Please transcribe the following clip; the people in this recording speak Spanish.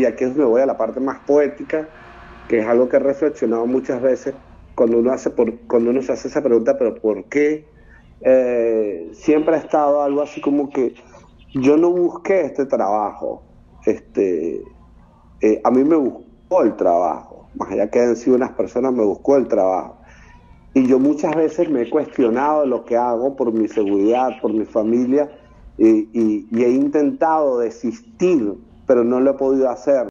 y aquí es donde voy a la parte más poética, que es algo que he reflexionado muchas veces cuando uno, hace cuando uno se hace esa pregunta, pero ¿por qué? Eh, siempre ha estado algo así como que yo no busqué este trabajo, este, eh, a mí me buscó el trabajo, más allá que hayan sido unas personas, me buscó el trabajo. Y yo muchas veces me he cuestionado lo que hago por mi seguridad, por mi familia, y he intentado desistir, pero no lo he podido hacer.